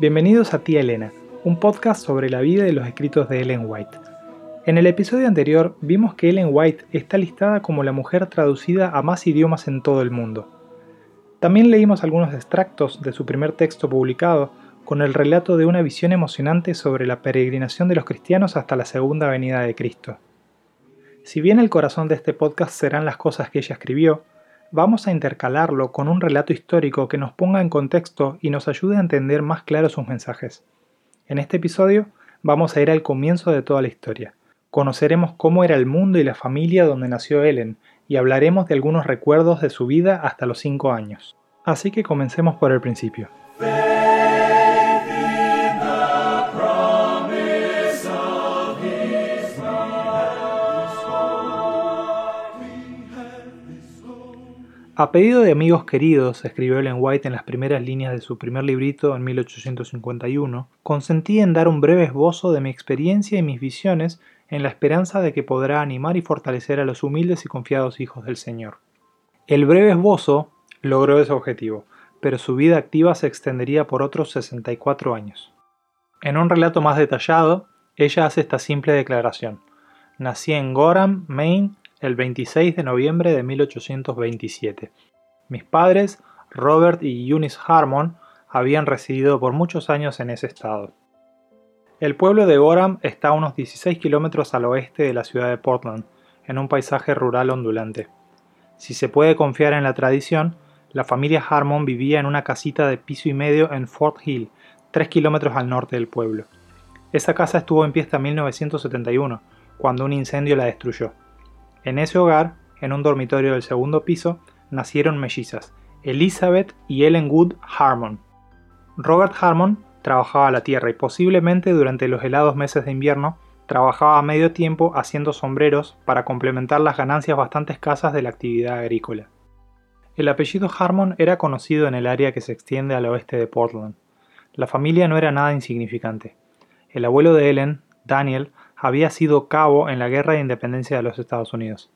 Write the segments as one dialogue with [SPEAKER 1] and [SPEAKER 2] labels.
[SPEAKER 1] Bienvenidos a Tía Elena, un podcast sobre la vida y los escritos de Ellen White. En el episodio anterior vimos que Ellen White está listada como la mujer traducida a más idiomas en todo el mundo. También leímos algunos extractos de su primer texto publicado con el relato de una visión emocionante sobre la peregrinación de los cristianos hasta la segunda venida de Cristo. Si bien el corazón de este podcast serán las cosas que ella escribió, vamos a intercalarlo con un relato histórico que nos ponga en contexto y nos ayude a entender más claro sus mensajes. En este episodio vamos a ir al comienzo de toda la historia. Conoceremos cómo era el mundo y la familia donde nació Ellen y hablaremos de algunos recuerdos de su vida hasta los 5 años. Así que comencemos por el principio. A pedido de amigos queridos, escribió Ellen White en las primeras líneas de su primer librito en 1851, consentí en dar un breve esbozo de mi experiencia y mis visiones en la esperanza de que podrá animar y fortalecer a los humildes y confiados hijos del Señor. El breve esbozo logró ese objetivo, pero su vida activa se extendería por otros 64 años. En un relato más detallado, ella hace esta simple declaración. Nací en Gorham, Maine, el 26 de noviembre de 1827. Mis padres, Robert y Eunice Harmon, habían residido por muchos años en ese estado. El pueblo de Gorham está a unos 16 kilómetros al oeste de la ciudad de Portland, en un paisaje rural ondulante. Si se puede confiar en la tradición, la familia Harmon vivía en una casita de piso y medio en Fort Hill, 3 kilómetros al norte del pueblo. Esa casa estuvo en pie hasta 1971, cuando un incendio la destruyó. En ese hogar, en un dormitorio del segundo piso, nacieron mellizas, Elizabeth y Ellen Wood Harmon. Robert Harmon trabajaba la tierra y posiblemente durante los helados meses de invierno trabajaba a medio tiempo haciendo sombreros para complementar las ganancias bastante escasas de la actividad agrícola. El apellido Harmon era conocido en el área que se extiende al oeste de Portland. La familia no era nada insignificante. El abuelo de Ellen, Daniel, había sido cabo en la Guerra de Independencia de los Estados Unidos.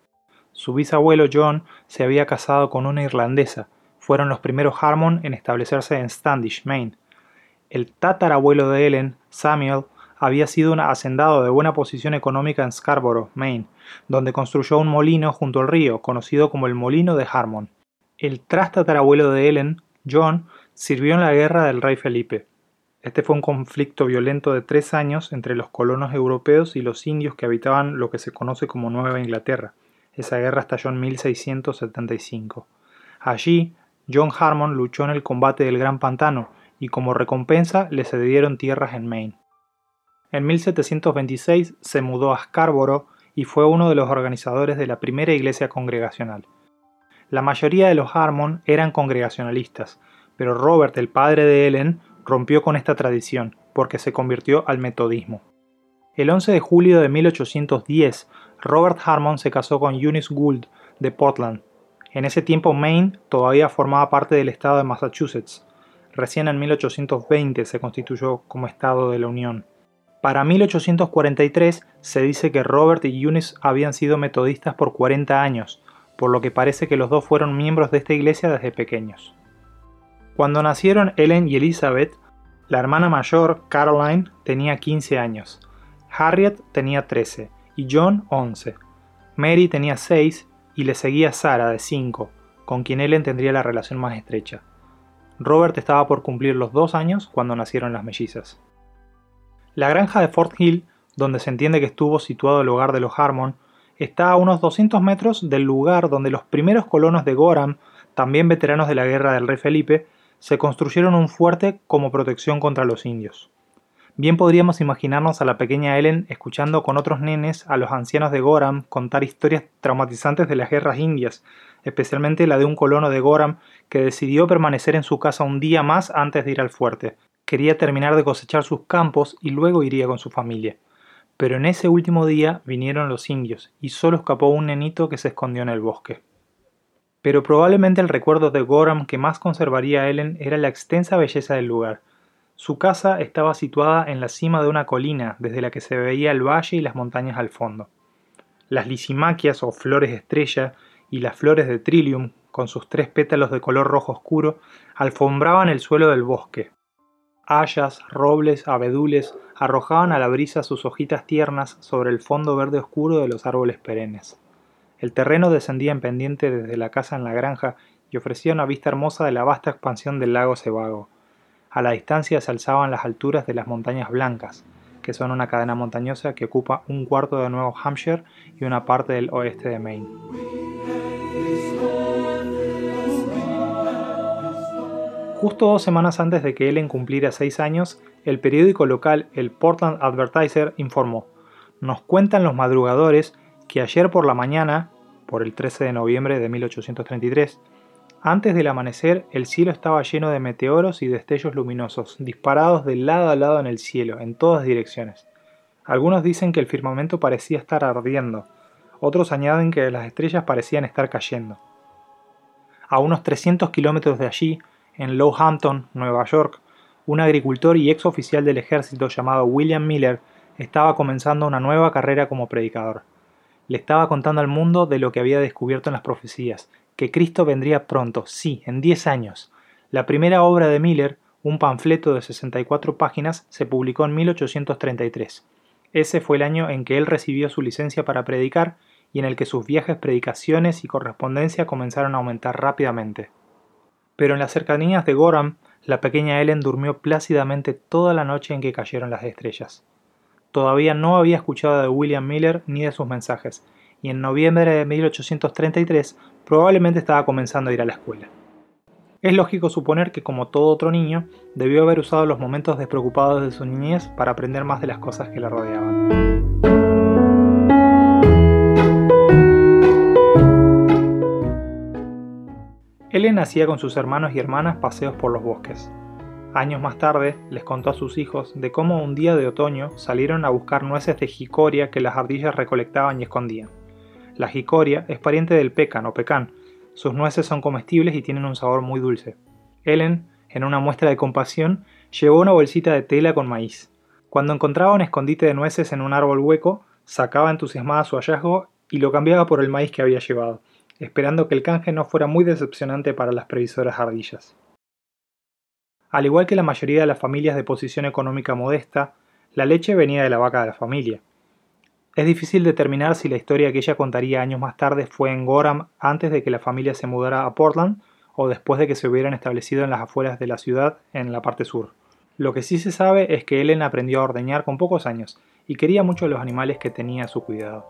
[SPEAKER 1] Su bisabuelo John se había casado con una irlandesa. Fueron los primeros Harmon en establecerse en Standish, Maine. El tatarabuelo de Ellen, Samuel, había sido un hacendado de buena posición económica en Scarborough, Maine, donde construyó un molino junto al río, conocido como el Molino de Harmon. El trastatarabuelo de Ellen, John, sirvió en la guerra del rey Felipe. Este fue un conflicto violento de tres años entre los colonos europeos y los indios que habitaban lo que se conoce como Nueva Inglaterra. Esa guerra estalló en 1675. Allí, John Harmon luchó en el combate del Gran Pantano y como recompensa le cedieron tierras en Maine. En 1726 se mudó a Scarborough y fue uno de los organizadores de la primera iglesia congregacional. La mayoría de los Harmon eran congregacionalistas, pero Robert, el padre de Ellen, rompió con esta tradición porque se convirtió al metodismo. El 11 de julio de 1810, Robert Harmon se casó con Eunice Gould de Portland. En ese tiempo Maine todavía formaba parte del estado de Massachusetts. Recién en 1820 se constituyó como estado de la Unión. Para 1843 se dice que Robert y Eunice habían sido metodistas por 40 años, por lo que parece que los dos fueron miembros de esta iglesia desde pequeños. Cuando nacieron Ellen y Elizabeth, la hermana mayor, Caroline, tenía 15 años, Harriet tenía 13 y John 11. Mary tenía 6 y le seguía Sarah de 5, con quien Ellen tendría la relación más estrecha. Robert estaba por cumplir los dos años cuando nacieron las mellizas. La granja de Fort Hill, donde se entiende que estuvo situado el hogar de los Harmon, está a unos 200 metros del lugar donde los primeros colonos de Gorham, también veteranos de la guerra del rey Felipe, se construyeron un fuerte como protección contra los indios. Bien podríamos imaginarnos a la pequeña Ellen escuchando con otros nenes a los ancianos de Gorham contar historias traumatizantes de las guerras indias, especialmente la de un colono de Gorham que decidió permanecer en su casa un día más antes de ir al fuerte. Quería terminar de cosechar sus campos y luego iría con su familia. Pero en ese último día vinieron los indios y solo escapó un nenito que se escondió en el bosque pero probablemente el recuerdo de Gorham que más conservaría Ellen era la extensa belleza del lugar. Su casa estaba situada en la cima de una colina desde la que se veía el valle y las montañas al fondo. Las lisimaquias o flores estrella y las flores de Trillium, con sus tres pétalos de color rojo oscuro, alfombraban el suelo del bosque. Hayas, robles, abedules arrojaban a la brisa sus hojitas tiernas sobre el fondo verde oscuro de los árboles perennes. El terreno descendía en pendiente desde la casa en la granja y ofrecía una vista hermosa de la vasta expansión del lago Sebago. A la distancia se alzaban las alturas de las montañas blancas, que son una cadena montañosa que ocupa un cuarto de Nuevo Hampshire y una parte del oeste de Maine. Justo dos semanas antes de que Ellen cumpliera seis años, el periódico local, el Portland Advertiser, informó, nos cuentan los madrugadores que ayer por la mañana, por el 13 de noviembre de 1833, antes del amanecer el cielo estaba lleno de meteoros y destellos luminosos, disparados de lado a lado en el cielo, en todas direcciones. Algunos dicen que el firmamento parecía estar ardiendo, otros añaden que las estrellas parecían estar cayendo. A unos 300 kilómetros de allí, en Lowhampton, Nueva York, un agricultor y ex oficial del ejército llamado William Miller estaba comenzando una nueva carrera como predicador. Le estaba contando al mundo de lo que había descubierto en las profecías, que Cristo vendría pronto, sí, en 10 años. La primera obra de Miller, un panfleto de 64 páginas, se publicó en 1833. Ese fue el año en que él recibió su licencia para predicar y en el que sus viajes, predicaciones y correspondencia comenzaron a aumentar rápidamente. Pero en las cercanías de Gorham, la pequeña Ellen durmió plácidamente toda la noche en que cayeron las estrellas. Todavía no había escuchado de William Miller ni de sus mensajes, y en noviembre de 1833 probablemente estaba comenzando a ir a la escuela. Es lógico suponer que, como todo otro niño, debió haber usado los momentos despreocupados de su niñez para aprender más de las cosas que le rodeaban. Ellen hacía con sus hermanos y hermanas paseos por los bosques. Años más tarde les contó a sus hijos de cómo un día de otoño salieron a buscar nueces de jicoria que las ardillas recolectaban y escondían. La jicoria es pariente del pecan o pecan. Sus nueces son comestibles y tienen un sabor muy dulce. Ellen, en una muestra de compasión, llevó una bolsita de tela con maíz. Cuando encontraba un escondite de nueces en un árbol hueco, sacaba entusiasmada su hallazgo y lo cambiaba por el maíz que había llevado esperando que el canje no fuera muy decepcionante para las previsoras ardillas. Al igual que la mayoría de las familias de posición económica modesta, la leche venía de la vaca de la familia. Es difícil determinar si la historia que ella contaría años más tarde fue en Gorham antes de que la familia se mudara a Portland o después de que se hubieran establecido en las afueras de la ciudad en la parte sur. Lo que sí se sabe es que Ellen aprendió a ordeñar con pocos años y quería mucho los animales que tenía a su cuidado.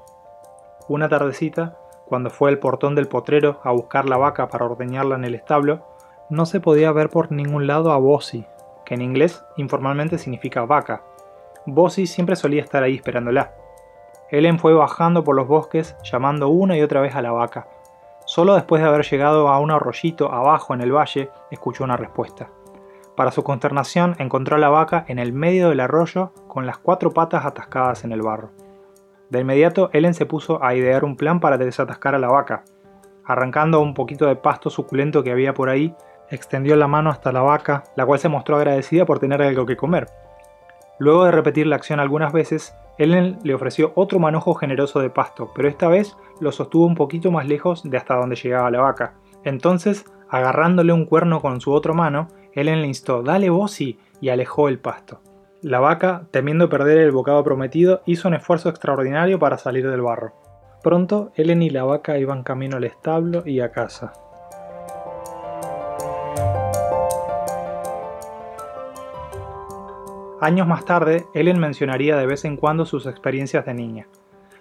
[SPEAKER 1] Una tardecita, cuando fue al portón del potrero a buscar la vaca para ordeñarla en el establo, no se podía ver por ningún lado a Bossy, que en inglés informalmente significa vaca. Bossy siempre solía estar ahí esperándola. Ellen fue bajando por los bosques llamando una y otra vez a la vaca. Solo después de haber llegado a un arroyito abajo en el valle, escuchó una respuesta. Para su consternación, encontró a la vaca en el medio del arroyo con las cuatro patas atascadas en el barro. De inmediato, Ellen se puso a idear un plan para desatascar a la vaca. Arrancando un poquito de pasto suculento que había por ahí, extendió la mano hasta la vaca, la cual se mostró agradecida por tener algo que comer. Luego de repetir la acción algunas veces, Ellen le ofreció otro manojo generoso de pasto, pero esta vez lo sostuvo un poquito más lejos de hasta donde llegaba la vaca. Entonces, agarrándole un cuerno con su otra mano, Ellen le instó, dale Bossy, y alejó el pasto. La vaca, temiendo perder el bocado prometido, hizo un esfuerzo extraordinario para salir del barro. Pronto, Ellen y la vaca iban camino al establo y a casa. Años más tarde, Ellen mencionaría de vez en cuando sus experiencias de niña.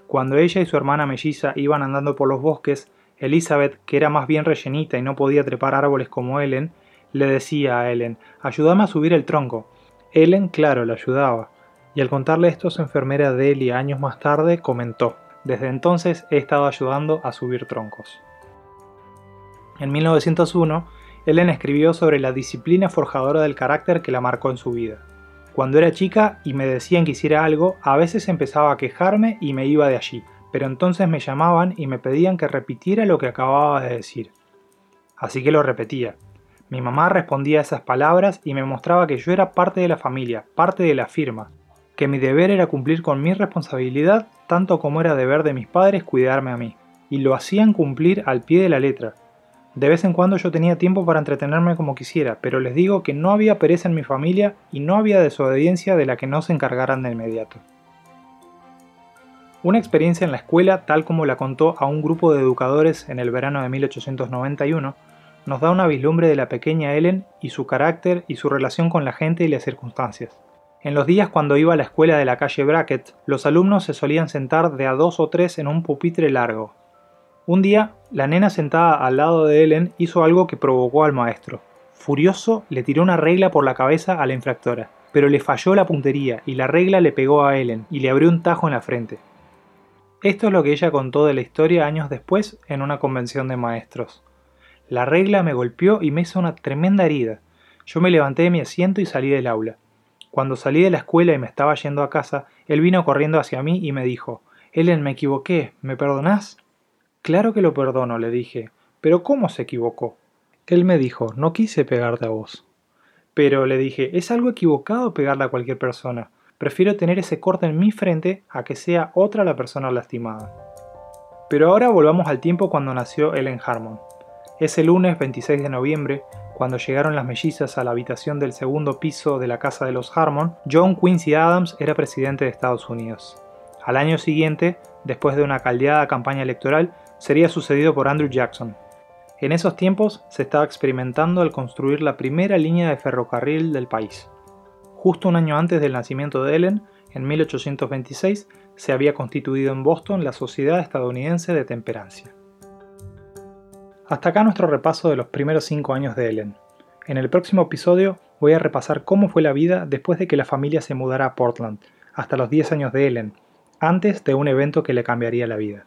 [SPEAKER 1] Cuando ella y su hermana melliza iban andando por los bosques, Elizabeth, que era más bien rellenita y no podía trepar árboles como Ellen, le decía a Ellen, ayúdame a subir el tronco. Ellen, claro, la ayudaba, y al contarle esto su enfermera Delia años más tarde, comentó, desde entonces he estado ayudando a subir troncos. En 1901, Ellen escribió sobre la disciplina forjadora del carácter que la marcó en su vida. Cuando era chica y me decían que hiciera algo, a veces empezaba a quejarme y me iba de allí, pero entonces me llamaban y me pedían que repitiera lo que acababa de decir. Así que lo repetía, mi mamá respondía a esas palabras y me mostraba que yo era parte de la familia, parte de la firma, que mi deber era cumplir con mi responsabilidad tanto como era deber de mis padres cuidarme a mí. y lo hacían cumplir al pie de la letra. De vez en cuando yo tenía tiempo para entretenerme como quisiera, pero les digo que no había pereza en mi familia y no había desobediencia de la que no se encargaran de inmediato. Una experiencia en la escuela, tal como la contó a un grupo de educadores en el verano de 1891, nos da una vislumbre de la pequeña Ellen y su carácter y su relación con la gente y las circunstancias. En los días cuando iba a la escuela de la calle Brackett, los alumnos se solían sentar de a dos o tres en un pupitre largo, un día, la nena sentada al lado de Ellen hizo algo que provocó al maestro. Furioso, le tiró una regla por la cabeza a la infractora, pero le falló la puntería y la regla le pegó a Ellen y le abrió un tajo en la frente. Esto es lo que ella contó de la historia años después en una convención de maestros. La regla me golpeó y me hizo una tremenda herida. Yo me levanté de mi asiento y salí del aula. Cuando salí de la escuela y me estaba yendo a casa, él vino corriendo hacia mí y me dijo, Ellen, me equivoqué, ¿me perdonás? Claro que lo perdono, le dije. Pero ¿cómo se equivocó? Él me dijo, no quise pegarte a vos. Pero le dije, es algo equivocado pegarle a cualquier persona. Prefiero tener ese corte en mi frente a que sea otra la persona lastimada. Pero ahora volvamos al tiempo cuando nació Ellen Harmon. Ese lunes 26 de noviembre, cuando llegaron las mellizas a la habitación del segundo piso de la casa de los Harmon, John Quincy Adams era presidente de Estados Unidos. Al año siguiente, después de una caldeada campaña electoral, sería sucedido por Andrew Jackson. En esos tiempos se estaba experimentando al construir la primera línea de ferrocarril del país. Justo un año antes del nacimiento de Ellen, en 1826, se había constituido en Boston la Sociedad Estadounidense de Temperancia. Hasta acá nuestro repaso de los primeros cinco años de Ellen. En el próximo episodio voy a repasar cómo fue la vida después de que la familia se mudara a Portland, hasta los 10 años de Ellen, antes de un evento que le cambiaría la vida.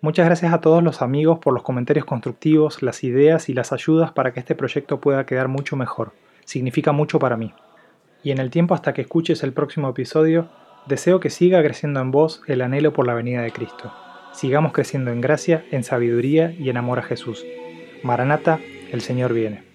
[SPEAKER 1] Muchas gracias a todos los amigos por los comentarios constructivos, las ideas y las ayudas para que este proyecto pueda quedar mucho mejor. Significa mucho para mí. Y en el tiempo hasta que escuches el próximo episodio, deseo que siga creciendo en vos el anhelo por la venida de Cristo. Sigamos creciendo en gracia, en sabiduría y en amor a Jesús. Maranata, el Señor viene.